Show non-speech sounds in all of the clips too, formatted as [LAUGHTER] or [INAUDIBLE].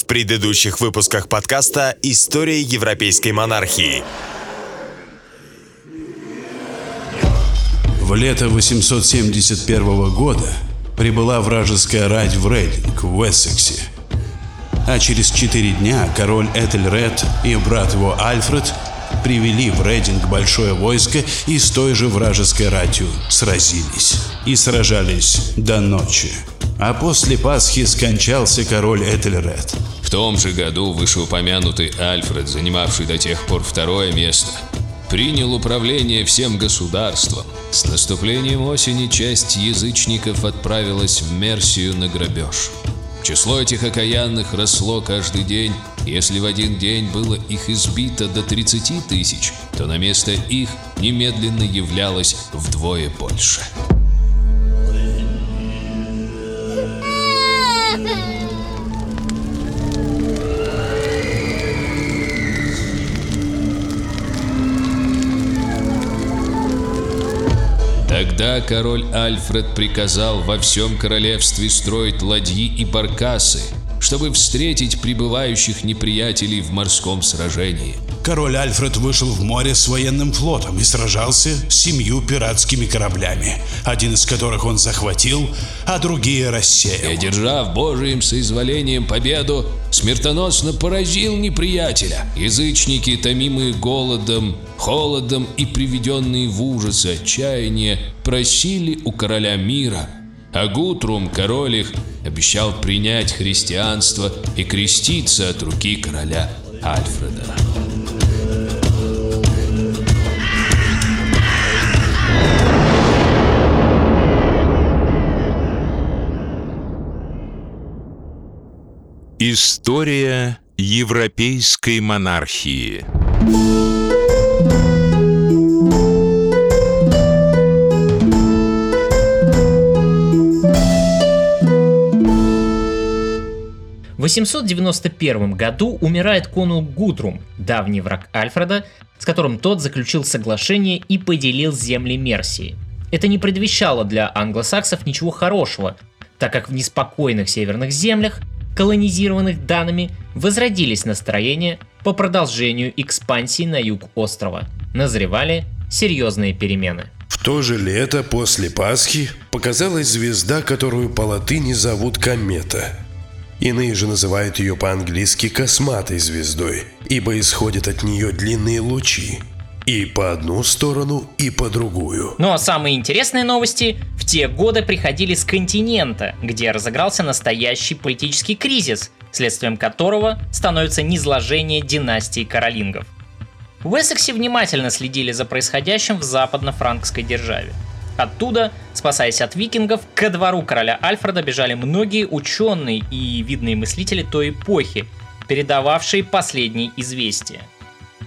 В предыдущих выпусках подкаста «История европейской монархии». В лето 871 года прибыла вражеская рать в Рейдинг в Уэссексе. А через четыре дня король Этельред и брат его Альфред привели в Рейдинг большое войско и с той же вражеской ратью сразились. И сражались до ночи. А после Пасхи скончался король Этельред. В том же году вышеупомянутый Альфред, занимавший до тех пор второе место, принял управление всем государством. С наступлением осени часть язычников отправилась в Мерсию на грабеж. Число этих окаянных росло каждый день. Если в один день было их избито до 30 тысяч, то на место их немедленно являлось вдвое больше. Тогда король Альфред приказал во всем королевстве строить ладьи и баркасы, чтобы встретить прибывающих неприятелей в морском сражении. Король Альфред вышел в море с военным флотом и сражался с семью пиратскими кораблями, один из которых он захватил, а другие И, рассеял. одержав Божиим соизволением победу, смертоносно поразил неприятеля. Язычники, томимые голодом, холодом и приведенные в ужас и отчаяние, просили у короля мира. А Гутрум, король их, обещал принять христианство и креститься от руки короля Альфреда. История европейской монархии. В 891 году умирает конунг Гутрум, давний враг Альфреда, с которым тот заключил соглашение и поделил земли Мерсии. Это не предвещало для англосаксов ничего хорошего, так как в неспокойных северных землях, колонизированных данными, возродились настроения по продолжению экспансии на юг острова. Назревали серьезные перемены. В то же лето после Пасхи показалась звезда, которую по латыни зовут комета. Иные же называют ее по-английски косматой звездой, ибо исходят от нее длинные лучи. И по одну сторону, и по другую. Ну а самые интересные новости в те годы приходили с континента, где разыгрался настоящий политический кризис, следствием которого становится низложение династии каролингов. В Эссексе внимательно следили за происходящим в западно-франкской державе. Оттуда, спасаясь от викингов, ко двору короля Альфреда бежали многие ученые и видные мыслители той эпохи, передававшие последние известия.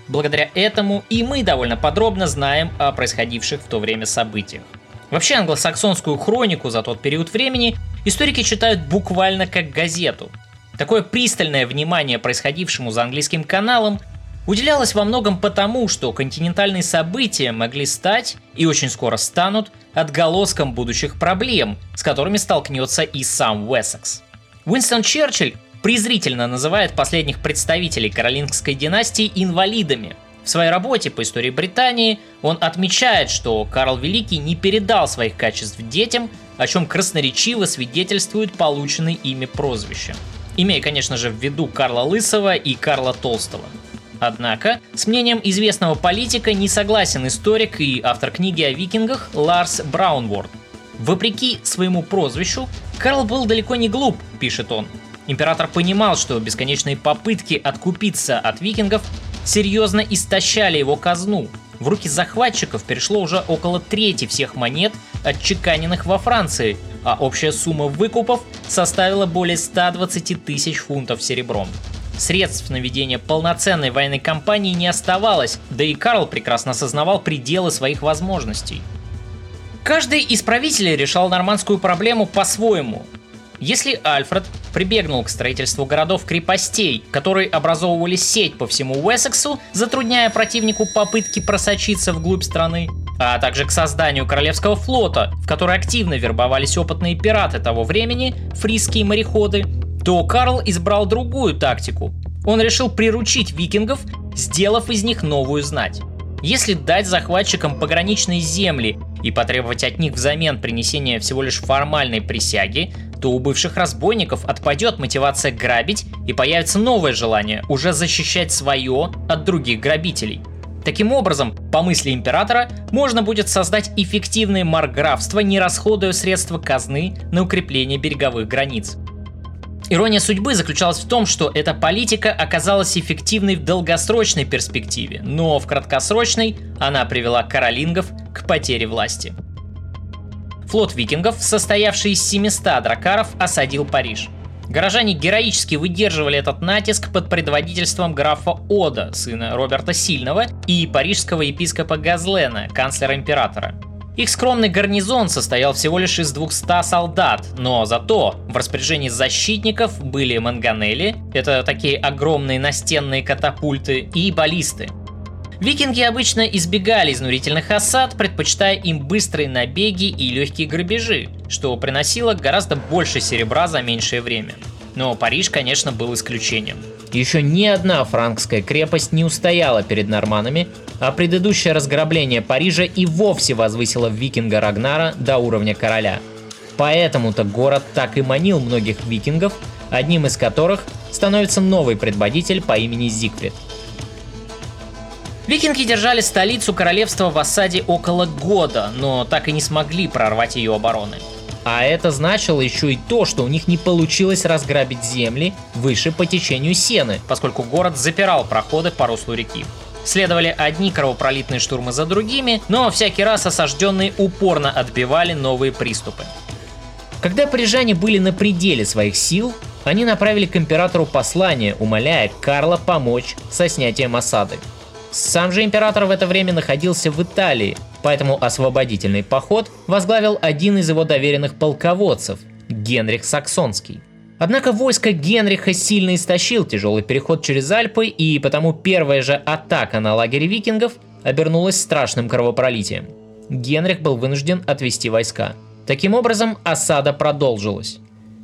Благодаря этому и мы довольно подробно знаем о происходивших в то время событиях. Вообще англосаксонскую хронику за тот период времени историки читают буквально как газету. Такое пристальное внимание происходившему за английским каналом уделялось во многом потому, что континентальные события могли стать и очень скоро станут отголоском будущих проблем, с которыми столкнется и сам Уэссекс. Уинстон Черчилль презрительно называет последних представителей каролингской династии инвалидами. В своей работе по истории Британии он отмечает, что Карл Великий не передал своих качеств детям, о чем красноречиво свидетельствует полученные ими прозвища. Имея, конечно же, в виду Карла Лысого и Карла Толстого. Однако, с мнением известного политика не согласен историк и автор книги о викингах Ларс Браунворд. Вопреки своему прозвищу, Карл был далеко не глуп, пишет он. Император понимал, что бесконечные попытки откупиться от викингов серьезно истощали его казну. В руки захватчиков перешло уже около трети всех монет, отчеканенных во Франции, а общая сумма выкупов составила более 120 тысяч фунтов серебром. Средств на ведение полноценной военной кампании не оставалось, да и Карл прекрасно осознавал пределы своих возможностей. Каждый из правителей решал нормандскую проблему по-своему. Если Альфред прибегнул к строительству городов-крепостей, которые образовывали сеть по всему Уэссексу, затрудняя противнику попытки просочиться вглубь страны, а также к созданию Королевского флота, в который активно вербовались опытные пираты того времени, фрисские мореходы, то Карл избрал другую тактику. Он решил приручить викингов, сделав из них новую знать. Если дать захватчикам пограничные земли и потребовать от них взамен принесения всего лишь формальной присяги, то у бывших разбойников отпадет мотивация грабить и появится новое желание уже защищать свое от других грабителей. Таким образом, по мысли императора, можно будет создать эффективное марграфство, не расходуя средства казны на укрепление береговых границ. Ирония судьбы заключалась в том, что эта политика оказалась эффективной в долгосрочной перспективе, но в краткосрочной она привела каролингов к потере власти. Флот викингов, состоявший из 700 дракаров, осадил Париж. Горожане героически выдерживали этот натиск под предводительством графа Ода, сына Роберта Сильного, и парижского епископа Газлена, канцлера императора. Их скромный гарнизон состоял всего лишь из 200 солдат, но зато в распоряжении защитников были манганели, это такие огромные настенные катапульты, и баллисты. Викинги обычно избегали изнурительных осад, предпочитая им быстрые набеги и легкие грабежи, что приносило гораздо больше серебра за меньшее время. Но Париж, конечно, был исключением. Еще ни одна франкская крепость не устояла перед норманами, а предыдущее разграбление Парижа и вовсе возвысило викинга Рагнара до уровня короля. Поэтому-то город так и манил многих викингов, одним из которых становится новый предводитель по имени Зигфрид. Викинги держали столицу королевства в осаде около года, но так и не смогли прорвать ее обороны. А это значило еще и то, что у них не получилось разграбить земли выше по течению Сены, поскольку город запирал проходы по руслу реки. Следовали одни кровопролитные штурмы за другими, но всякий раз осажденные упорно отбивали новые приступы. Когда парижане были на пределе своих сил, они направили к императору послание, умоляя Карла помочь со снятием осады. Сам же император в это время находился в Италии, поэтому освободительный поход возглавил один из его доверенных полководцев – Генрих Саксонский. Однако войско Генриха сильно истощил тяжелый переход через Альпы, и потому первая же атака на лагерь викингов обернулась страшным кровопролитием. Генрих был вынужден отвести войска. Таким образом, осада продолжилась.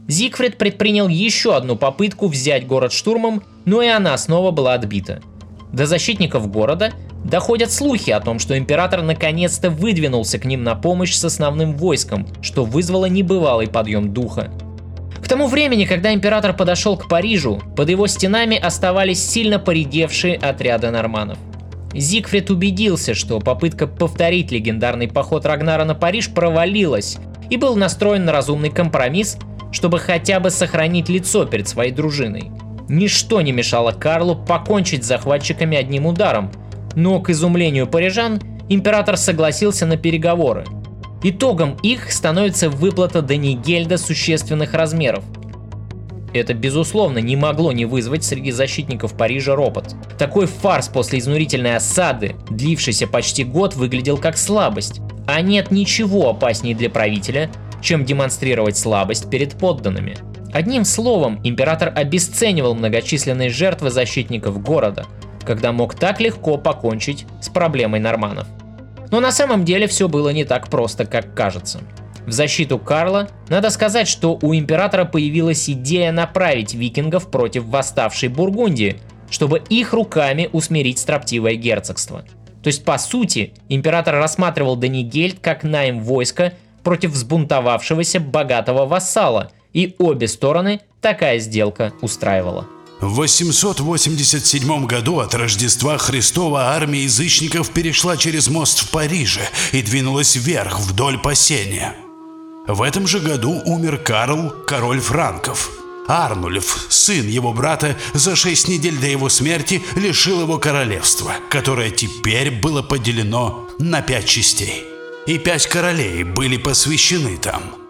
Зигфрид предпринял еще одну попытку взять город штурмом, но и она снова была отбита. До защитников города Доходят слухи о том, что император наконец-то выдвинулся к ним на помощь с основным войском, что вызвало небывалый подъем духа. К тому времени, когда император подошел к Парижу, под его стенами оставались сильно поредевшие отряды норманов. Зигфрид убедился, что попытка повторить легендарный поход Рагнара на Париж провалилась и был настроен на разумный компромисс, чтобы хотя бы сохранить лицо перед своей дружиной. Ничто не мешало Карлу покончить с захватчиками одним ударом, но, к изумлению парижан, император согласился на переговоры. Итогом их становится выплата Данигельда существенных размеров. Это, безусловно, не могло не вызвать среди защитников Парижа ропот. Такой фарс после изнурительной осады, длившийся почти год, выглядел как слабость. А нет ничего опаснее для правителя, чем демонстрировать слабость перед подданными. Одним словом, император обесценивал многочисленные жертвы защитников города – когда мог так легко покончить с проблемой норманов. Но на самом деле все было не так просто, как кажется. В защиту Карла надо сказать, что у императора появилась идея направить викингов против восставшей Бургундии, чтобы их руками усмирить строптивое герцогство. То есть, по сути, император рассматривал Данигельд как найм войска против взбунтовавшегося богатого вассала, и обе стороны такая сделка устраивала. В 887 году от Рождества Христова армия язычников перешла через мост в Париже и двинулась вверх вдоль Пасения. В этом же году умер Карл, король франков. Арнулев, сын его брата, за шесть недель до его смерти лишил его королевства, которое теперь было поделено на пять частей. И пять королей были посвящены там.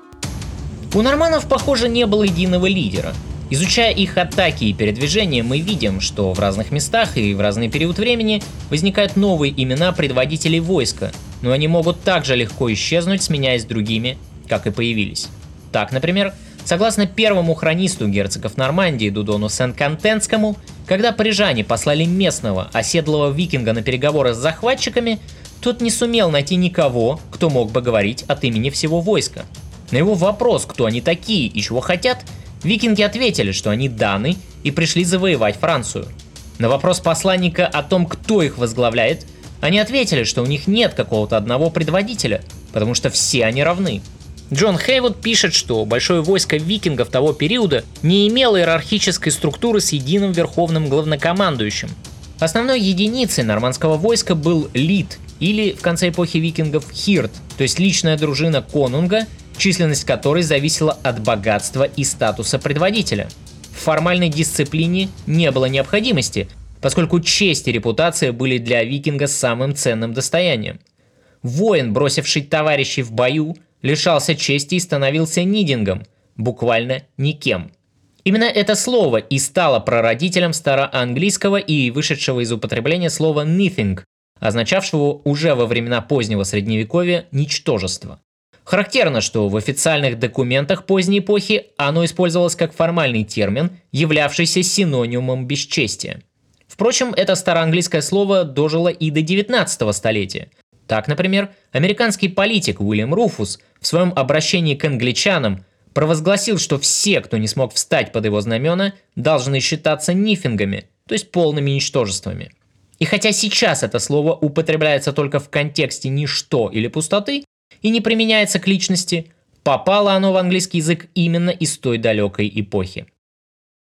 У норманов, похоже, не было единого лидера – Изучая их атаки и передвижения, мы видим, что в разных местах и в разный период времени возникают новые имена предводителей войска, но они могут также легко исчезнуть, сменяясь другими, как и появились. Так, например, согласно первому хронисту герцогов Нормандии Дудону Сен-Кантенскому, когда парижане послали местного оседлого викинга на переговоры с захватчиками, тот не сумел найти никого, кто мог бы говорить от имени всего войска. На его вопрос, кто они такие и чего хотят, Викинги ответили, что они даны и пришли завоевать Францию. На вопрос посланника о том, кто их возглавляет, они ответили, что у них нет какого-то одного предводителя, потому что все они равны. Джон Хейвуд пишет, что большое войско викингов того периода не имело иерархической структуры с единым верховным главнокомандующим. Основной единицей нормандского войска был лид, или в конце эпохи викингов хирт, то есть личная дружина конунга, численность которой зависела от богатства и статуса предводителя. В формальной дисциплине не было необходимости, поскольку честь и репутация были для викинга самым ценным достоянием. Воин, бросивший товарищей в бою, лишался чести и становился нидингом, буквально никем. Именно это слово и стало прародителем староанглийского и вышедшего из употребления слова «nothing», означавшего уже во времена позднего средневековья «ничтожество». Характерно, что в официальных документах поздней эпохи оно использовалось как формальный термин, являвшийся синонимом бесчестия. Впрочем, это староанглийское слово дожило и до 19 столетия. Так, например, американский политик Уильям Руфус в своем обращении к англичанам провозгласил, что все, кто не смог встать под его знамена, должны считаться нифингами, то есть полными ничтожествами. И хотя сейчас это слово употребляется только в контексте ничто или пустоты и не применяется к личности, попало оно в английский язык именно из той далекой эпохи.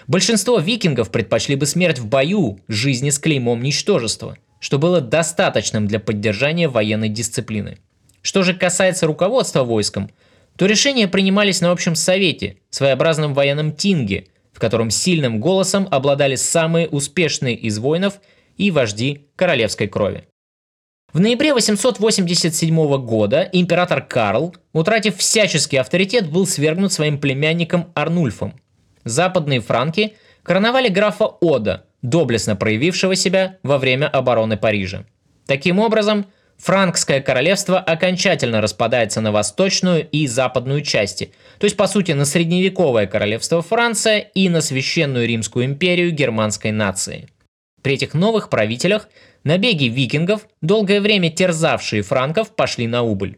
Большинство викингов предпочли бы смерть в бою жизни с клеймом ничтожества, что было достаточным для поддержания военной дисциплины. Что же касается руководства войском, то решения принимались на общем совете, своеобразном военном тинге, в котором сильным голосом обладали самые успешные из воинов и вожди королевской крови. В ноябре 887 года император Карл, утратив всяческий авторитет, был свергнут своим племянником Арнульфом. Западные франки короновали графа Ода, доблестно проявившего себя во время обороны Парижа. Таким образом, Франкское королевство окончательно распадается на восточную и западную части, то есть по сути на средневековое королевство Франция и на священную Римскую империю германской нации. При этих новых правителях набеги викингов, долгое время терзавшие франков, пошли на убыль.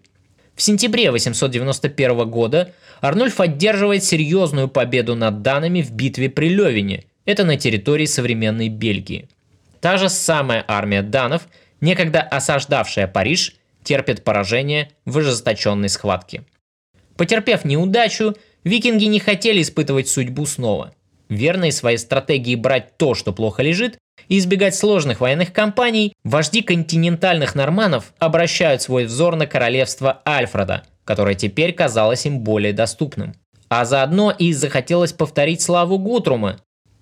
В сентябре 891 года Арнольф одерживает серьезную победу над данами в битве при Левине, это на территории современной Бельгии. Та же самая армия данов – некогда осаждавшая Париж, терпит поражение в ожесточенной схватке. Потерпев неудачу, викинги не хотели испытывать судьбу снова. Верные своей стратегии брать то, что плохо лежит, и избегать сложных военных кампаний, вожди континентальных норманов обращают свой взор на королевство Альфреда, которое теперь казалось им более доступным. А заодно и захотелось повторить славу Гутрума.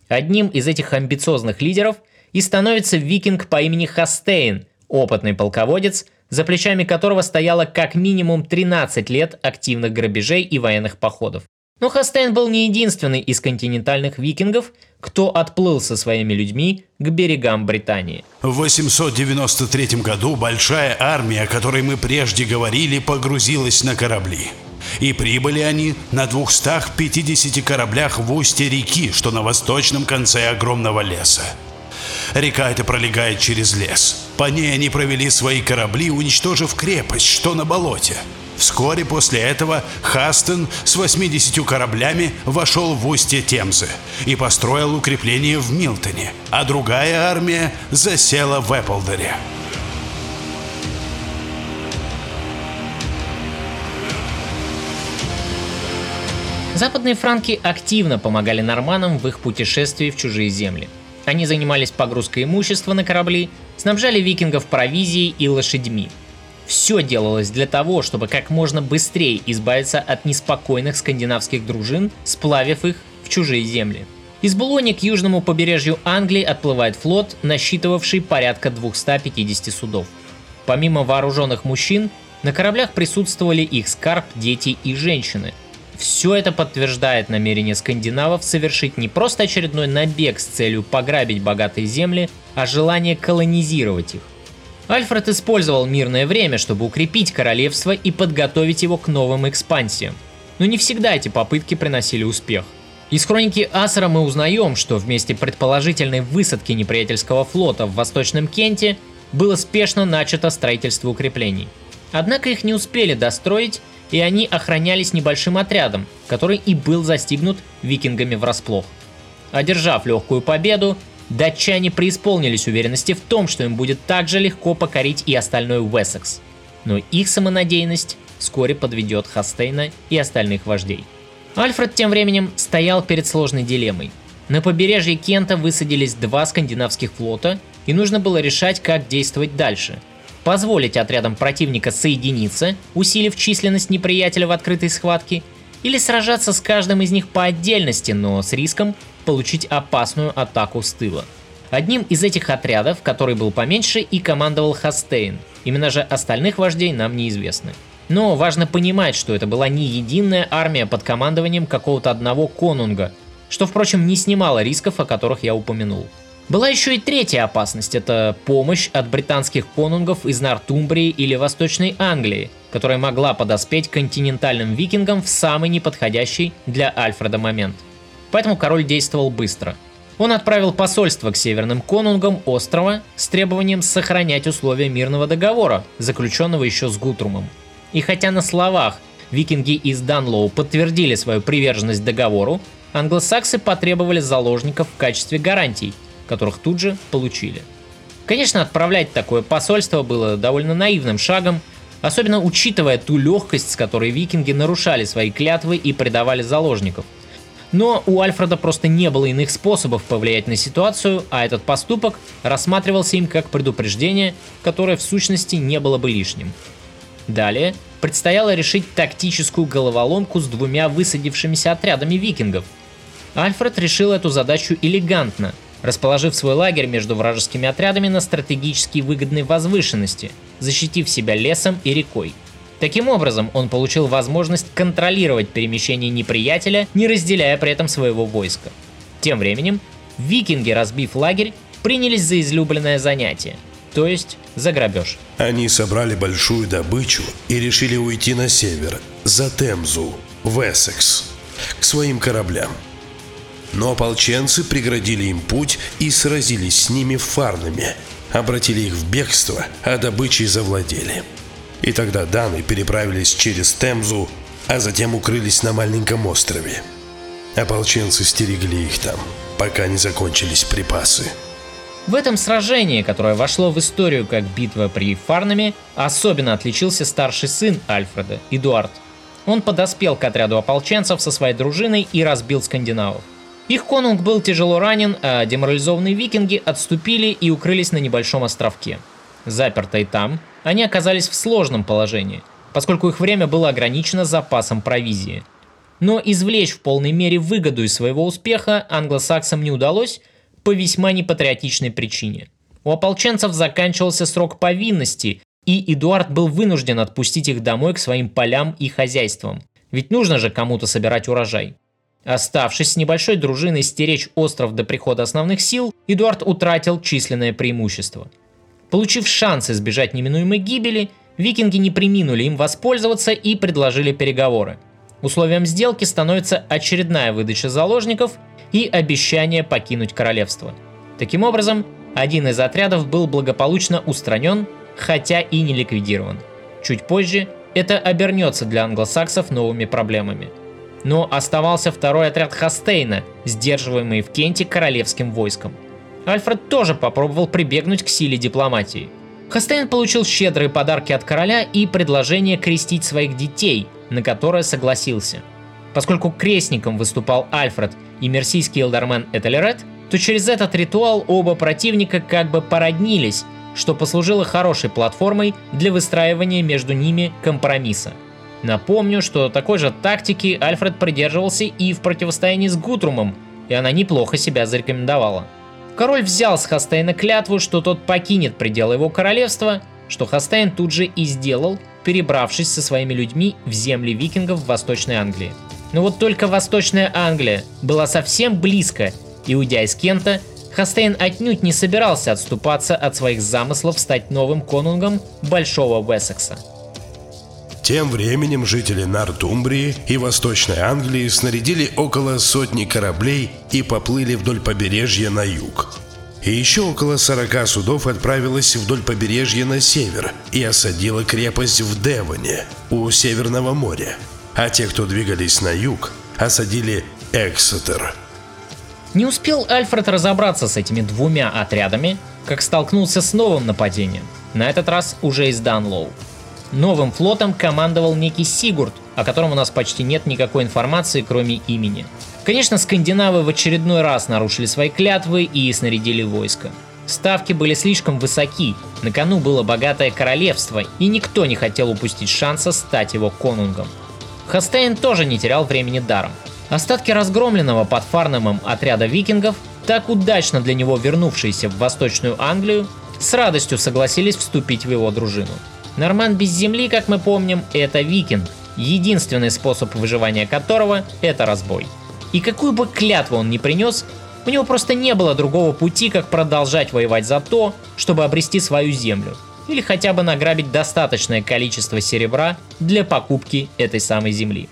Одним из этих амбициозных лидеров и становится викинг по имени Хастейн, опытный полководец, за плечами которого стояло как минимум 13 лет активных грабежей и военных походов. Но Хастейн был не единственный из континентальных викингов, кто отплыл со своими людьми к берегам Британии. В 893 году большая армия, о которой мы прежде говорили, погрузилась на корабли. И прибыли они на 250 кораблях в устье реки, что на восточном конце огромного леса. Река эта пролегает через лес. По ней они провели свои корабли, уничтожив крепость, что на болоте. Вскоре после этого Хастон с 80 кораблями вошел в устье Темзы и построил укрепление в Милтоне, а другая армия засела в Эпплдере. Западные франки активно помогали норманам в их путешествии в чужие земли – они занимались погрузкой имущества на корабли, снабжали викингов провизией и лошадьми. Все делалось для того, чтобы как можно быстрее избавиться от неспокойных скандинавских дружин, сплавив их в чужие земли. Из Булони к южному побережью Англии отплывает флот, насчитывавший порядка 250 судов. Помимо вооруженных мужчин, на кораблях присутствовали их скарб, дети и женщины – все это подтверждает намерение скандинавов совершить не просто очередной набег с целью пограбить богатые земли, а желание колонизировать их. Альфред использовал мирное время, чтобы укрепить королевство и подготовить его к новым экспансиям. Но не всегда эти попытки приносили успех. Из хроники Асера мы узнаем, что вместе предположительной высадки неприятельского флота в Восточном Кенте было спешно начато строительство укреплений. Однако их не успели достроить, и они охранялись небольшим отрядом, который и был застигнут викингами врасплох. Одержав легкую победу, датчане преисполнились уверенности в том, что им будет так же легко покорить и остальной Уэссекс. Но их самонадеянность вскоре подведет Хастейна и остальных вождей. Альфред тем временем стоял перед сложной дилеммой. На побережье Кента высадились два скандинавских флота, и нужно было решать, как действовать дальше. Позволить отрядам противника соединиться, усилив численность неприятеля в открытой схватке, или сражаться с каждым из них по отдельности, но с риском получить опасную атаку с тыла. Одним из этих отрядов, который был поменьше, и командовал Хастейн. Именно же остальных вождей нам неизвестны. Но важно понимать, что это была не единая армия под командованием какого-то одного конунга, что, впрочем, не снимало рисков, о которых я упомянул. Была еще и третья опасность – это помощь от британских конунгов из Нортумбрии или Восточной Англии, которая могла подоспеть континентальным викингам в самый неподходящий для Альфреда момент. Поэтому король действовал быстро. Он отправил посольство к северным конунгам острова с требованием сохранять условия мирного договора, заключенного еще с Гутрумом. И хотя на словах викинги из Данлоу подтвердили свою приверженность договору, англосаксы потребовали заложников в качестве гарантий, которых тут же получили. Конечно, отправлять такое посольство было довольно наивным шагом, особенно учитывая ту легкость, с которой викинги нарушали свои клятвы и предавали заложников. Но у Альфреда просто не было иных способов повлиять на ситуацию, а этот поступок рассматривался им как предупреждение, которое в сущности не было бы лишним. Далее предстояло решить тактическую головоломку с двумя высадившимися отрядами викингов. Альфред решил эту задачу элегантно, расположив свой лагерь между вражескими отрядами на стратегически выгодной возвышенности, защитив себя лесом и рекой. Таким образом, он получил возможность контролировать перемещение неприятеля, не разделяя при этом своего войска. Тем временем, викинги, разбив лагерь, принялись за излюбленное занятие – то есть за грабеж. Они собрали большую добычу и решили уйти на север, за Темзу, в Эссекс, к своим кораблям. Но ополченцы преградили им путь и сразились с ними в Фарнаме, обратили их в бегство, а добычей завладели. И тогда даны переправились через Темзу, а затем укрылись на маленьком острове. Ополченцы стерегли их там, пока не закончились припасы. В этом сражении, которое вошло в историю как битва при Фарнаме, особенно отличился старший сын Альфреда, Эдуард. Он подоспел к отряду ополченцев со своей дружиной и разбил скандинавов. Их конунг был тяжело ранен, а деморализованные викинги отступили и укрылись на небольшом островке. Запертые там, они оказались в сложном положении, поскольку их время было ограничено запасом провизии. Но извлечь в полной мере выгоду из своего успеха англосаксам не удалось, по весьма непатриотичной причине. У ополченцев заканчивался срок повинности, и Эдуард был вынужден отпустить их домой к своим полям и хозяйствам. Ведь нужно же кому-то собирать урожай. Оставшись с небольшой дружиной стеречь остров до прихода основных сил, Эдуард утратил численное преимущество. Получив шанс избежать неминуемой гибели, викинги не приминули им воспользоваться и предложили переговоры. Условием сделки становится очередная выдача заложников – и обещание покинуть королевство. Таким образом, один из отрядов был благополучно устранен, хотя и не ликвидирован. Чуть позже это обернется для англосаксов новыми проблемами. Но оставался второй отряд Хастейна, сдерживаемый в Кенте королевским войском. Альфред тоже попробовал прибегнуть к силе дипломатии. Хастейн получил щедрые подарки от короля и предложение крестить своих детей, на которое согласился. Поскольку крестником выступал Альфред и мерсийский элдермен Этельред, то через этот ритуал оба противника как бы породнились, что послужило хорошей платформой для выстраивания между ними компромисса. Напомню, что такой же тактики Альфред придерживался и в противостоянии с Гутрумом, и она неплохо себя зарекомендовала. Король взял с Хастейна клятву, что тот покинет пределы его королевства, что Хастейн тут же и сделал, перебравшись со своими людьми в земли викингов в Восточной Англии. Но вот только Восточная Англия была совсем близко, и уйдя из Кента, Хастейн отнюдь не собирался отступаться от своих замыслов стать новым конунгом Большого Уэссекса. Тем временем жители Нортумбрии и Восточной Англии снарядили около сотни кораблей и поплыли вдоль побережья на юг. И еще около 40 судов отправилось вдоль побережья на север и осадило крепость в Девоне у Северного моря. А те, кто двигались на юг, осадили Эксетер. Не успел Альфред разобраться с этими двумя отрядами, как столкнулся с новым нападением, на этот раз уже из Данлоу. Новым флотом командовал некий Сигурд, о котором у нас почти нет никакой информации, кроме имени. Конечно, скандинавы в очередной раз нарушили свои клятвы и снарядили войско. Ставки были слишком высоки, на кону было богатое королевство, и никто не хотел упустить шанса стать его конунгом. Хастейн тоже не терял времени даром. Остатки разгромленного под Фарнемом отряда викингов, так удачно для него вернувшиеся в Восточную Англию, с радостью согласились вступить в его дружину. Норман без земли, как мы помним, это викинг, единственный способ выживания которого – это разбой. И какую бы клятву он ни принес, у него просто не было другого пути, как продолжать воевать за то, чтобы обрести свою землю, или хотя бы награбить достаточное количество серебра для покупки этой самой земли.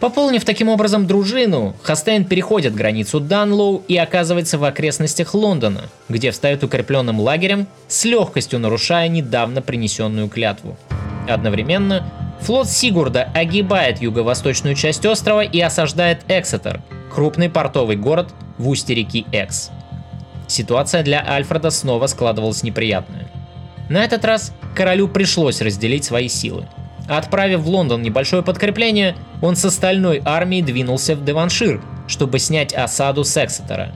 Пополнив таким образом дружину, Хастейн переходит границу Данлоу и оказывается в окрестностях Лондона, где встает укрепленным лагерем, с легкостью нарушая недавно принесенную клятву. Одновременно флот Сигурда огибает юго-восточную часть острова и осаждает Эксетер, крупный портовый город в устье реки Экс. Ситуация для Альфреда снова складывалась неприятная. На этот раз королю пришлось разделить свои силы – Отправив в Лондон небольшое подкрепление, он с остальной армией двинулся в Деваншир, чтобы снять осаду с Эксетера.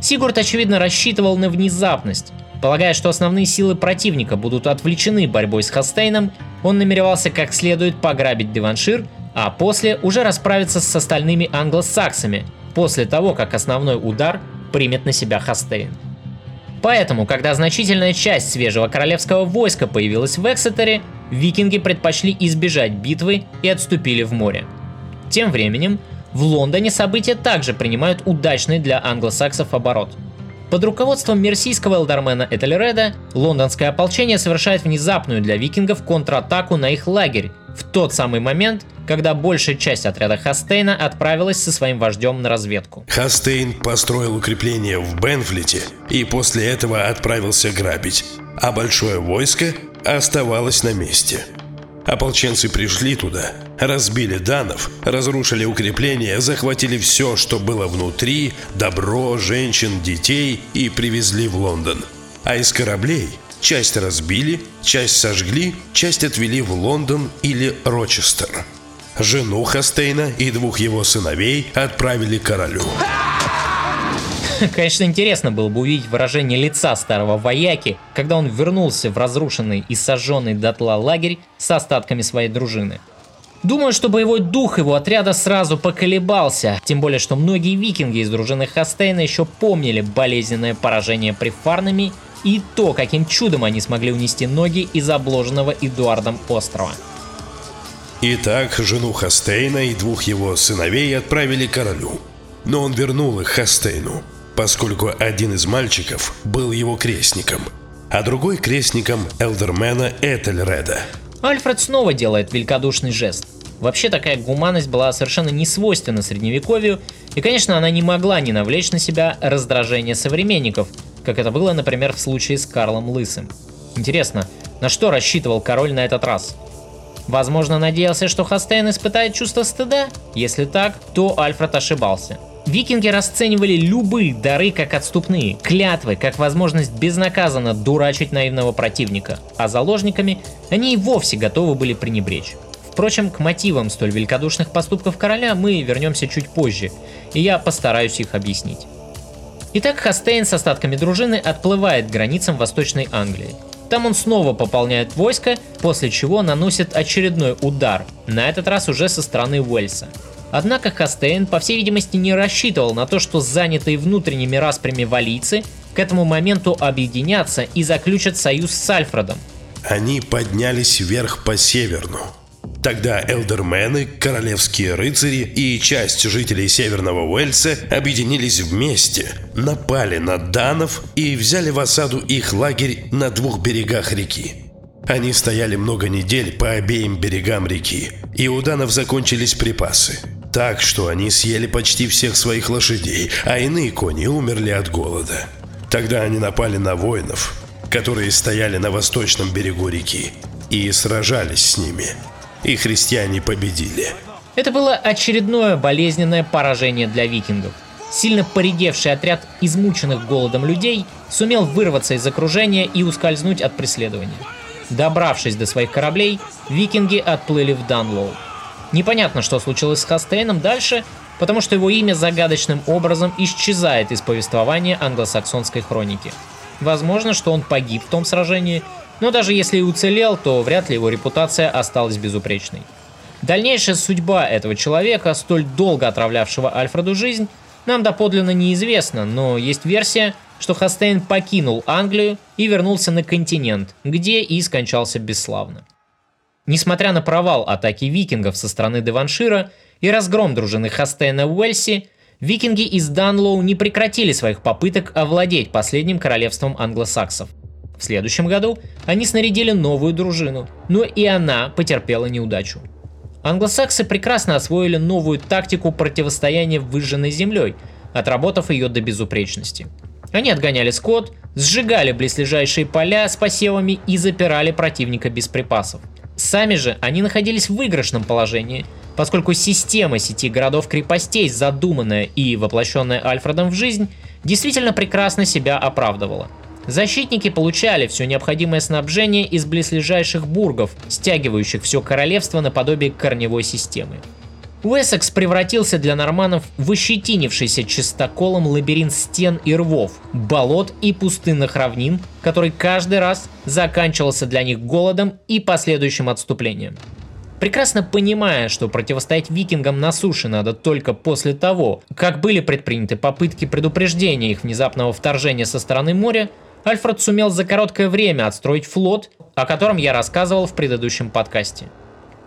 Сигурд, очевидно, рассчитывал на внезапность. Полагая, что основные силы противника будут отвлечены борьбой с Хастейном, он намеревался как следует пограбить Деваншир, а после уже расправиться с остальными англосаксами, после того, как основной удар примет на себя Хастейн. Поэтому, когда значительная часть свежего королевского войска появилась в Эксетере, викинги предпочли избежать битвы и отступили в море. Тем временем, в Лондоне события также принимают удачный для англосаксов оборот. Под руководством мерсийского элдермена Этельреда лондонское ополчение совершает внезапную для викингов контратаку на их лагерь в тот самый момент, когда большая часть отряда Хастейна отправилась со своим вождем на разведку. Хастейн построил укрепление в Бенфлите и после этого отправился грабить, а большое войско оставалось на месте. Ополченцы пришли туда, разбили данов, разрушили укрепления, захватили все, что было внутри, добро, женщин, детей и привезли в Лондон. А из кораблей часть разбили, часть сожгли, часть отвели в Лондон или Рочестер. Жену Хастейна и двух его сыновей отправили королю. [LAUGHS] Конечно, интересно было бы увидеть выражение лица старого вояки, когда он вернулся в разрушенный и сожженный дотла лагерь с остатками своей дружины. Думаю, что боевой дух его отряда сразу поколебался, тем более, что многие викинги из дружины Хастейна еще помнили болезненное поражение при Фарнами и то, каким чудом они смогли унести ноги из обложенного Эдуардом острова. Итак, жену Хастейна и двух его сыновей отправили королю. Но он вернул их Хастейну, поскольку один из мальчиков был его крестником, а другой крестником Элдермена Этельреда. Альфред снова делает великодушный жест. Вообще такая гуманность была совершенно не свойственна средневековью, и, конечно, она не могла не навлечь на себя раздражение современников, как это было, например, в случае с Карлом Лысым. Интересно, на что рассчитывал король на этот раз? Возможно, надеялся, что Хастейн испытает чувство стыда? Если так, то Альфред ошибался. Викинги расценивали любые дары как отступные, клятвы как возможность безнаказанно дурачить наивного противника, а заложниками они и вовсе готовы были пренебречь. Впрочем, к мотивам столь великодушных поступков короля мы вернемся чуть позже, и я постараюсь их объяснить. Итак, Хастейн с остатками дружины отплывает к границам Восточной Англии. Там он снова пополняет войско, после чего наносит очередной удар, на этот раз уже со стороны Уэльса. Однако Хастейн, по всей видимости, не рассчитывал на то, что занятые внутренними распрями валийцы к этому моменту объединятся и заключат союз с Альфредом. Они поднялись вверх по северну. Тогда элдермены, королевские рыцари и часть жителей Северного Уэльса объединились вместе, напали на данов и взяли в осаду их лагерь на двух берегах реки. Они стояли много недель по обеим берегам реки, и у данов закончились припасы – так что они съели почти всех своих лошадей, а иные кони умерли от голода. Тогда они напали на воинов, которые стояли на восточном берегу реки, и сражались с ними. И христиане победили. Это было очередное болезненное поражение для викингов. Сильно поредевший отряд измученных голодом людей сумел вырваться из окружения и ускользнуть от преследования. Добравшись до своих кораблей, викинги отплыли в Данлоу. Непонятно, что случилось с Хастейном дальше, потому что его имя загадочным образом исчезает из повествования англосаксонской хроники. Возможно, что он погиб в том сражении, но даже если и уцелел, то вряд ли его репутация осталась безупречной. Дальнейшая судьба этого человека, столь долго отравлявшего Альфреду жизнь, нам доподлинно неизвестна, но есть версия, что Хастейн покинул Англию и вернулся на континент, где и скончался бесславно. Несмотря на провал атаки викингов со стороны Деваншира и разгром дружины Хастейна в Уэльсе, викинги из Данлоу не прекратили своих попыток овладеть последним королевством англосаксов. В следующем году они снарядили новую дружину, но и она потерпела неудачу. Англосаксы прекрасно освоили новую тактику противостояния выжженной землей, отработав ее до безупречности. Они отгоняли скот, сжигали близлежащие поля с посевами и запирали противника без припасов. Сами же они находились в выигрышном положении, поскольку система сети городов-крепостей, задуманная и воплощенная Альфредом в жизнь, действительно прекрасно себя оправдывала. Защитники получали все необходимое снабжение из близлежащих бургов, стягивающих все королевство наподобие корневой системы. Уэссекс превратился для норманов в ощетинившийся чистоколом лабиринт стен и рвов, болот и пустынных равнин, который каждый раз заканчивался для них голодом и последующим отступлением. Прекрасно понимая, что противостоять викингам на суше надо только после того, как были предприняты попытки предупреждения их внезапного вторжения со стороны моря, Альфред сумел за короткое время отстроить флот, о котором я рассказывал в предыдущем подкасте.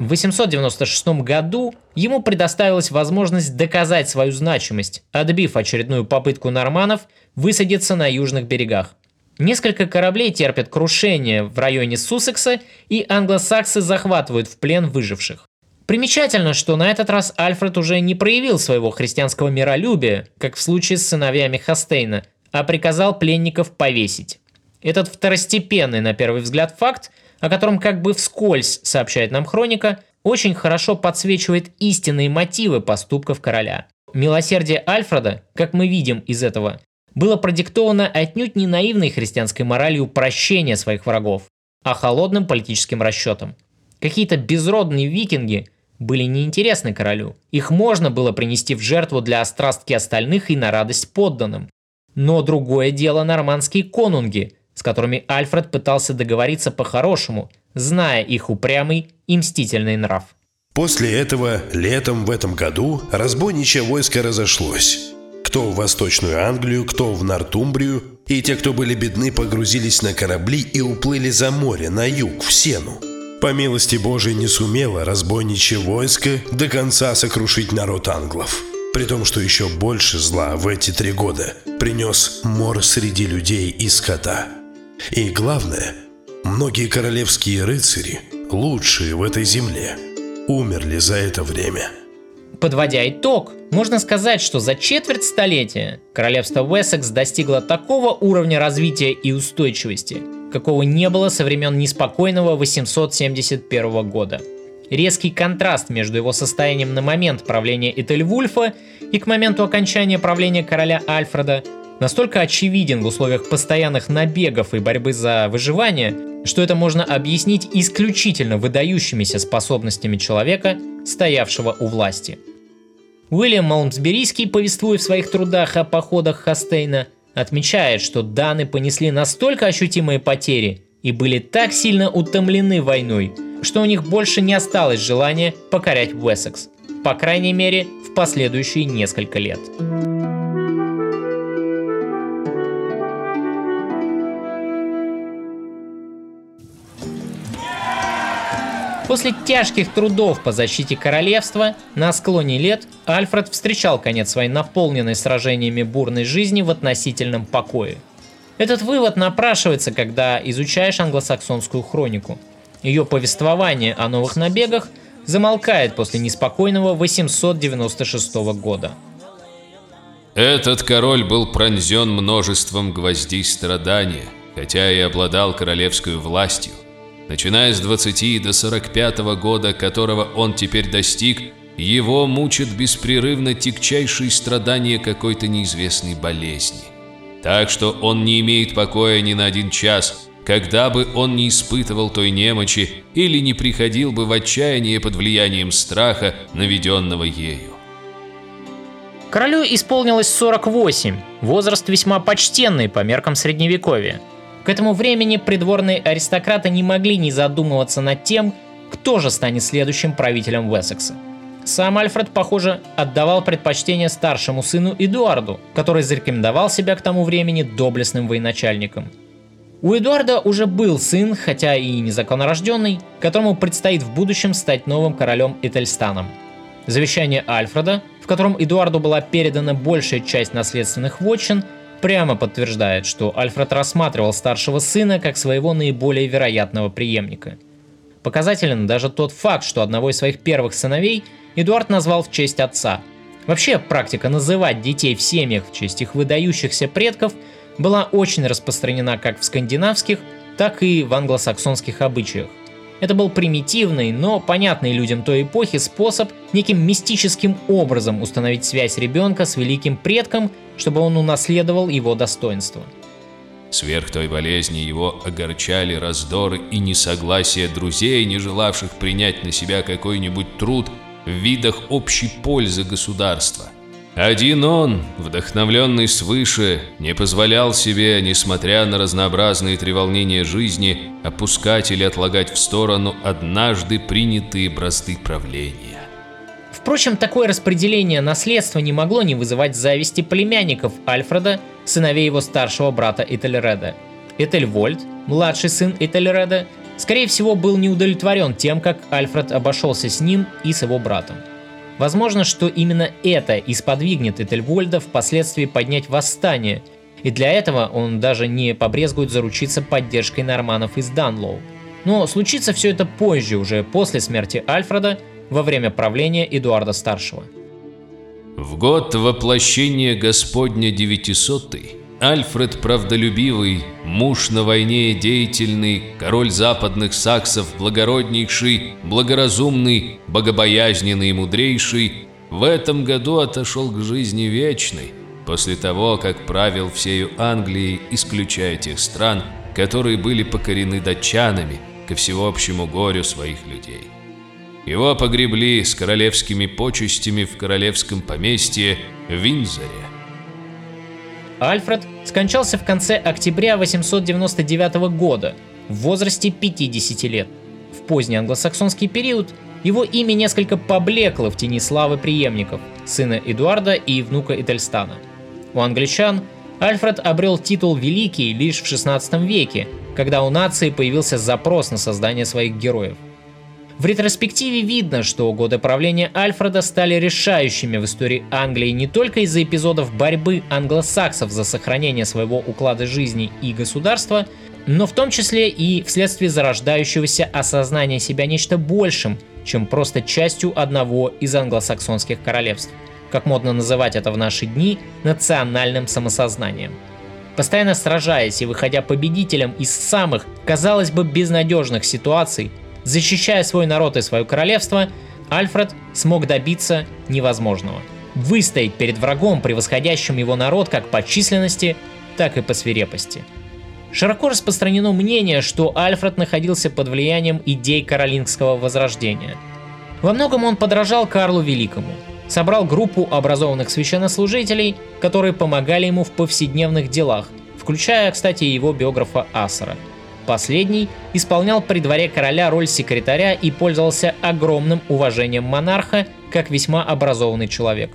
В 896 году ему предоставилась возможность доказать свою значимость, отбив очередную попытку норманов высадиться на южных берегах. Несколько кораблей терпят крушение в районе Суссекса, и англосаксы захватывают в плен выживших. Примечательно, что на этот раз Альфред уже не проявил своего христианского миролюбия, как в случае с сыновьями Хастейна, а приказал пленников повесить. Этот второстепенный, на первый взгляд, факт, о котором как бы вскользь сообщает нам хроника, очень хорошо подсвечивает истинные мотивы поступков короля. Милосердие Альфреда, как мы видим из этого, было продиктовано отнюдь не наивной христианской моралью прощения своих врагов, а холодным политическим расчетом. Какие-то безродные викинги были неинтересны королю. Их можно было принести в жертву для острастки остальных и на радость подданным. Но другое дело нормандские конунги, с которыми Альфред пытался договориться по-хорошему, зная их упрямый и мстительный нрав. После этого, летом в этом году, разбойничье войско разошлось. Кто в Восточную Англию, кто в Нортумбрию, и те, кто были бедны, погрузились на корабли и уплыли за море, на юг, в Сену. По милости Божией не сумело разбойничье войско до конца сокрушить народ англов. При том, что еще больше зла в эти три года принес мор среди людей и скота. И главное, многие королевские рыцари, лучшие в этой земле, умерли за это время. Подводя итог, можно сказать, что за четверть столетия королевство Уэссекс достигло такого уровня развития и устойчивости, какого не было со времен неспокойного 871 года – резкий контраст между его состоянием на момент правления Этельвульфа и к моменту окончания правления короля Альфреда настолько очевиден в условиях постоянных набегов и борьбы за выживание, что это можно объяснить исключительно выдающимися способностями человека, стоявшего у власти. Уильям Малмсберийский, повествуя в своих трудах о походах Хастейна, отмечает, что Даны понесли настолько ощутимые потери и были так сильно утомлены войной, что у них больше не осталось желания покорять Уэссекс, по крайней мере в последующие несколько лет. После тяжких трудов по защите королевства, на склоне лет Альфред встречал конец своей наполненной сражениями бурной жизни в относительном покое. Этот вывод напрашивается, когда изучаешь англосаксонскую хронику – ее повествование о новых набегах замолкает после неспокойного 896 года. Этот король был пронзен множеством гвоздей страдания, хотя и обладал королевской властью. Начиная с 20 до 45 года, которого он теперь достиг, его мучат беспрерывно тягчайшие страдания какой-то неизвестной болезни. Так что он не имеет покоя ни на один час, когда бы он не испытывал той немочи или не приходил бы в отчаяние под влиянием страха, наведенного ею. Королю исполнилось 48, возраст весьма почтенный по меркам средневековья. К этому времени придворные аристократы не могли не задумываться над тем, кто же станет следующим правителем Уэссекса. Сам Альфред, похоже, отдавал предпочтение старшему сыну Эдуарду, который зарекомендовал себя к тому времени доблестным военачальником. У Эдуарда уже был сын, хотя и незаконнорожденный, которому предстоит в будущем стать новым королем Этельстаном. Завещание Альфреда, в котором Эдуарду была передана большая часть наследственных вотчин, прямо подтверждает, что Альфред рассматривал старшего сына как своего наиболее вероятного преемника. Показателен даже тот факт, что одного из своих первых сыновей Эдуард назвал в честь отца. Вообще, практика называть детей в семьях в честь их выдающихся предков была очень распространена как в скандинавских, так и в англосаксонских обычаях. Это был примитивный, но понятный людям той эпохи способ неким мистическим образом установить связь ребенка с великим предком, чтобы он унаследовал его достоинство. Сверх той болезни его огорчали раздоры и несогласие друзей, не желавших принять на себя какой-нибудь труд в видах общей пользы государства – один он, вдохновленный свыше, не позволял себе, несмотря на разнообразные треволнения жизни, опускать или отлагать в сторону однажды принятые бразды правления. Впрочем, такое распределение наследства не могло не вызывать зависти племянников Альфреда, сыновей его старшего брата Этельреда. Этельвольд, младший сын Этельреда, скорее всего был не удовлетворен тем, как Альфред обошелся с ним и с его братом. Возможно, что именно это и сподвигнет Этельвольда впоследствии поднять восстание, и для этого он даже не побрезгует заручиться поддержкой норманов из Данлоу. Но случится все это позже, уже после смерти Альфреда, во время правления Эдуарда Старшего. В год воплощения Господня 900 Альфред Правдолюбивый, муж на войне деятельный, король западных саксов, благороднейший, благоразумный, богобоязненный и мудрейший, в этом году отошел к жизни вечной, после того, как правил всею Англией, исключая тех стран, которые были покорены датчанами ко всеобщему горю своих людей. Его погребли с королевскими почестями в королевском поместье в Винзоре. Альфред скончался в конце октября 899 года в возрасте 50 лет. В поздний англосаксонский период его имя несколько поблекло в тени славы преемников, сына Эдуарда и внука Этельстана. У англичан Альфред обрел титул «Великий» лишь в 16 веке, когда у нации появился запрос на создание своих героев – в ретроспективе видно, что годы правления Альфреда стали решающими в истории Англии не только из-за эпизодов борьбы англосаксов за сохранение своего уклада жизни и государства, но в том числе и вследствие зарождающегося осознания себя нечто большим, чем просто частью одного из англосаксонских королевств. Как модно называть это в наши дни, национальным самосознанием. Постоянно сражаясь и выходя победителем из самых, казалось бы, безнадежных ситуаций, Защищая свой народ и свое королевство, Альфред смог добиться невозможного. Выстоять перед врагом, превосходящим его народ как по численности, так и по свирепости. Широко распространено мнение, что Альфред находился под влиянием идей каролингского возрождения. Во многом он подражал Карлу Великому, собрал группу образованных священнослужителей, которые помогали ему в повседневных делах, включая, кстати, его биографа Асара – Последний исполнял при дворе короля роль секретаря и пользовался огромным уважением монарха как весьма образованный человек.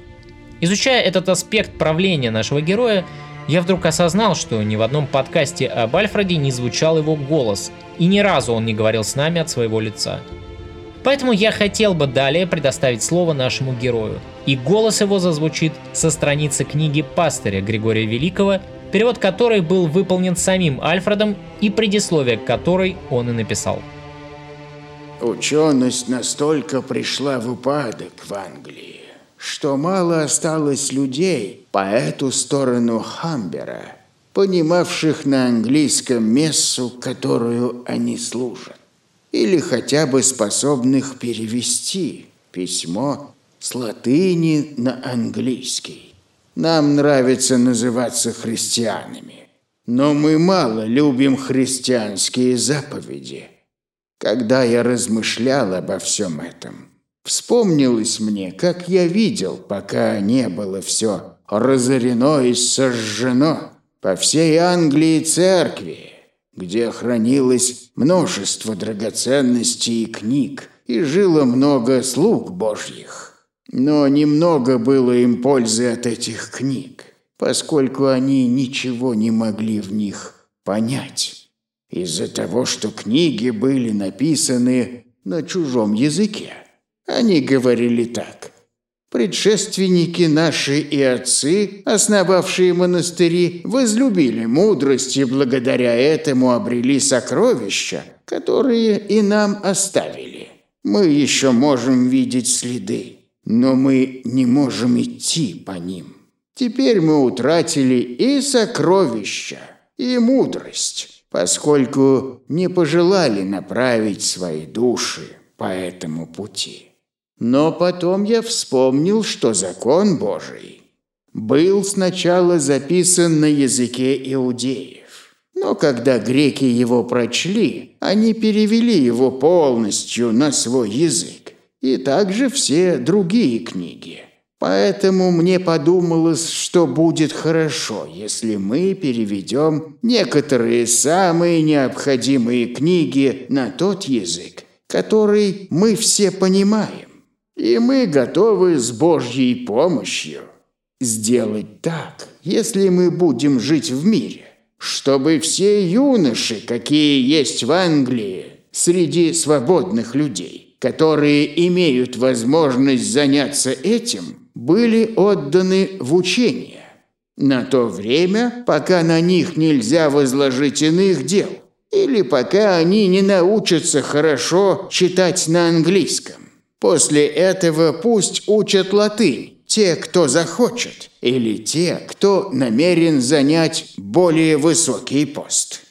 Изучая этот аспект правления нашего героя, я вдруг осознал, что ни в одном подкасте об Альфреде не звучал его голос, и ни разу он не говорил с нами от своего лица. Поэтому я хотел бы далее предоставить слово нашему герою, и голос его зазвучит со страницы книги пастыря Григория Великого перевод которой был выполнен самим Альфредом и предисловие которой он и написал. Ученость настолько пришла в упадок в Англии, что мало осталось людей по эту сторону Хамбера, понимавших на английском мессу, которую они служат, или хотя бы способных перевести письмо с латыни на английский. Нам нравится называться христианами, но мы мало любим христианские заповеди. Когда я размышлял обо всем этом, вспомнилось мне, как я видел, пока не было все разорено и сожжено по всей Англии церкви, где хранилось множество драгоценностей и книг, и жило много слуг божьих. Но немного было им пользы от этих книг, поскольку они ничего не могли в них понять, из-за того, что книги были написаны на чужом языке. Они говорили так. Предшественники наши и отцы, основавшие монастыри, возлюбили мудрость и благодаря этому обрели сокровища, которые и нам оставили. Мы еще можем видеть следы, но мы не можем идти по ним. Теперь мы утратили и сокровища, и мудрость, поскольку не пожелали направить свои души по этому пути. Но потом я вспомнил, что закон Божий был сначала записан на языке иудеев. Но когда греки его прочли, они перевели его полностью на свой язык. И также все другие книги. Поэтому мне подумалось, что будет хорошо, если мы переведем некоторые самые необходимые книги на тот язык, который мы все понимаем. И мы готовы с Божьей помощью сделать так, если мы будем жить в мире, чтобы все юноши, какие есть в Англии, среди свободных людей, которые имеют возможность заняться этим, были отданы в учение на то время, пока на них нельзя возложить иных дел, или пока они не научатся хорошо читать на английском. После этого пусть учат латынь те, кто захочет, или те, кто намерен занять более высокий пост.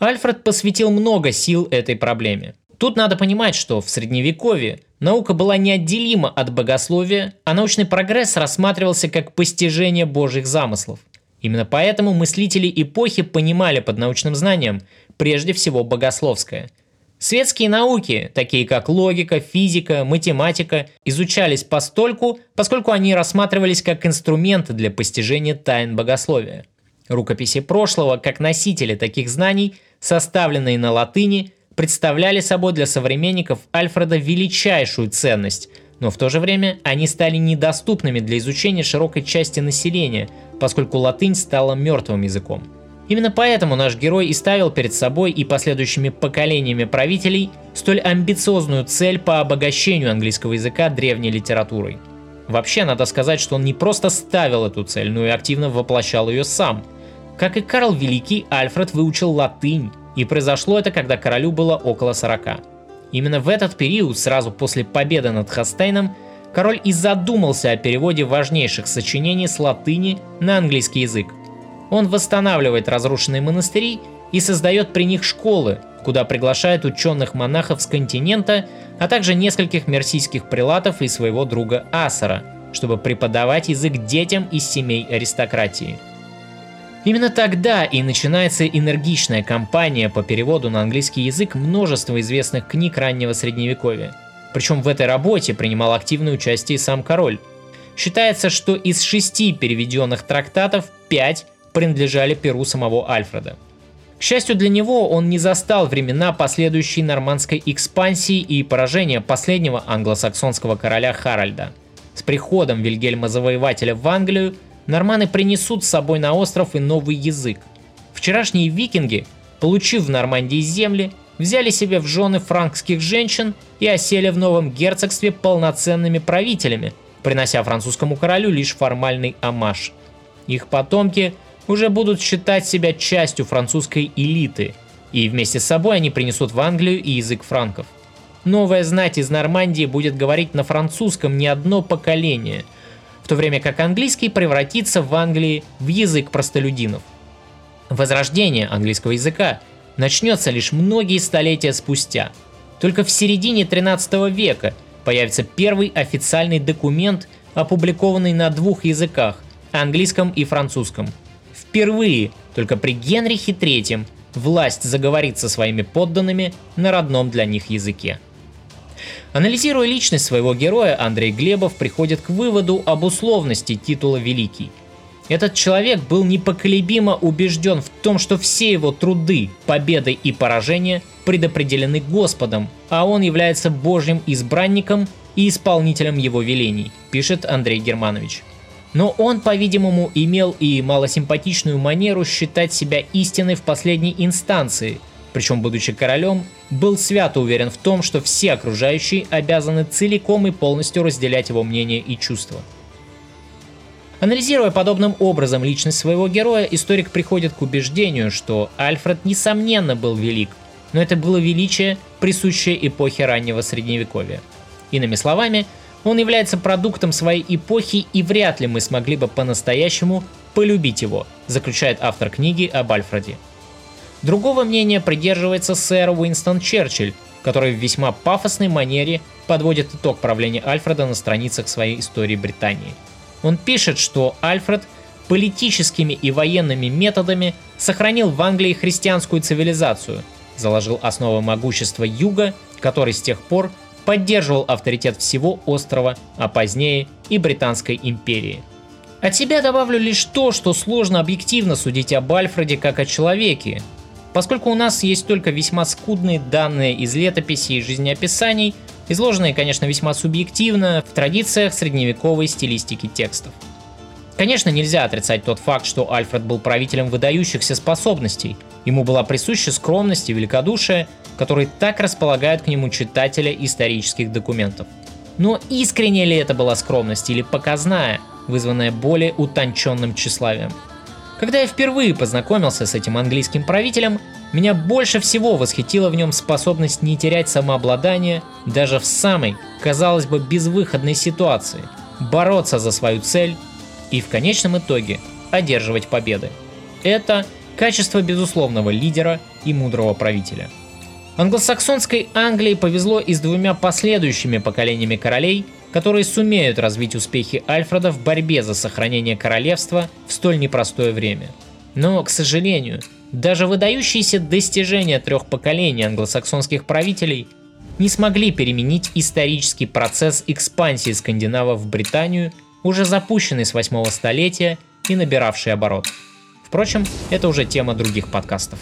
Альфред посвятил много сил этой проблеме. Тут надо понимать, что в средневековье наука была неотделима от богословия, а научный прогресс рассматривался как постижение божьих замыслов. Именно поэтому мыслители эпохи понимали под научным знанием прежде всего богословское – Светские науки, такие как логика, физика, математика, изучались постольку, поскольку они рассматривались как инструменты для постижения тайн богословия. Рукописи прошлого, как носители таких знаний, составленные на латыни, представляли собой для современников Альфреда величайшую ценность, но в то же время они стали недоступными для изучения широкой части населения, поскольку латынь стала мертвым языком. Именно поэтому наш герой и ставил перед собой и последующими поколениями правителей столь амбициозную цель по обогащению английского языка древней литературой. Вообще, надо сказать, что он не просто ставил эту цель, но и активно воплощал ее сам. Как и Карл Великий, Альфред выучил латынь, и произошло это, когда королю было около 40. Именно в этот период, сразу после победы над Хастейном, король и задумался о переводе важнейших сочинений с латыни на английский язык – он восстанавливает разрушенные монастыри и создает при них школы, куда приглашает ученых монахов с континента, а также нескольких мерсийских прилатов и своего друга Асара, чтобы преподавать язык детям из семей аристократии. Именно тогда и начинается энергичная кампания по переводу на английский язык множества известных книг раннего средневековья. Причем в этой работе принимал активное участие сам король. Считается, что из шести переведенных трактатов пять принадлежали перу самого Альфреда. К счастью для него, он не застал времена последующей нормандской экспансии и поражения последнего англосаксонского короля Харальда. С приходом Вильгельма Завоевателя в Англию норманы принесут с собой на остров и новый язык. Вчерашние викинги, получив в Нормандии земли, взяли себе в жены франкских женщин и осели в новом герцогстве полноценными правителями, принося французскому королю лишь формальный амаш. Их потомки уже будут считать себя частью французской элиты, и вместе с собой они принесут в Англию и язык франков. новая знать из Нормандии будет говорить на французском не одно поколение, то время как английский превратится в Англии в язык простолюдинов. Возрождение английского языка начнется лишь многие столетия спустя. Только в середине 13 века появится первый официальный документ, опубликованный на двух языках – английском и французском. Впервые, только при Генрихе III, власть заговорит со своими подданными на родном для них языке. Анализируя личность своего героя, Андрей Глебов приходит к выводу об условности титула «Великий». Этот человек был непоколебимо убежден в том, что все его труды, победы и поражения предопределены Господом, а он является Божьим избранником и исполнителем его велений, пишет Андрей Германович. Но он, по-видимому, имел и малосимпатичную манеру считать себя истиной в последней инстанции, причем, будучи королем, был свято уверен в том, что все окружающие обязаны целиком и полностью разделять его мнение и чувства. Анализируя подобным образом личность своего героя, историк приходит к убеждению, что Альфред несомненно был велик, но это было величие, присущее эпохе раннего средневековья. Иными словами, он является продуктом своей эпохи, и вряд ли мы смогли бы по-настоящему полюбить его, заключает автор книги об Альфреде. Другого мнения придерживается сэр Уинстон Черчилль, который в весьма пафосной манере подводит итог правления Альфреда на страницах своей истории Британии. Он пишет, что Альфред политическими и военными методами сохранил в Англии христианскую цивилизацию, заложил основы могущества Юга, который с тех пор поддерживал авторитет всего острова, а позднее и Британской империи. От себя добавлю лишь то, что сложно объективно судить об Альфреде как о человеке, поскольку у нас есть только весьма скудные данные из летописей и жизнеописаний, изложенные, конечно, весьма субъективно в традициях средневековой стилистики текстов. Конечно, нельзя отрицать тот факт, что Альфред был правителем выдающихся способностей. Ему была присуща скромность и великодушие, которые так располагают к нему читателя исторических документов. Но искренне ли это была скромность или показная, вызванная более утонченным тщеславием? Когда я впервые познакомился с этим английским правителем, меня больше всего восхитила в нем способность не терять самообладание даже в самой, казалось бы, безвыходной ситуации, бороться за свою цель и в конечном итоге одерживать победы. Это качество безусловного лидера и мудрого правителя – Англосаксонской Англии повезло и с двумя последующими поколениями королей, которые сумеют развить успехи Альфреда в борьбе за сохранение королевства в столь непростое время. Но, к сожалению, даже выдающиеся достижения трех поколений англосаксонских правителей не смогли переменить исторический процесс экспансии скандинавов в Британию, уже запущенный с 8 столетия и набиравший оборот. Впрочем, это уже тема других подкастов.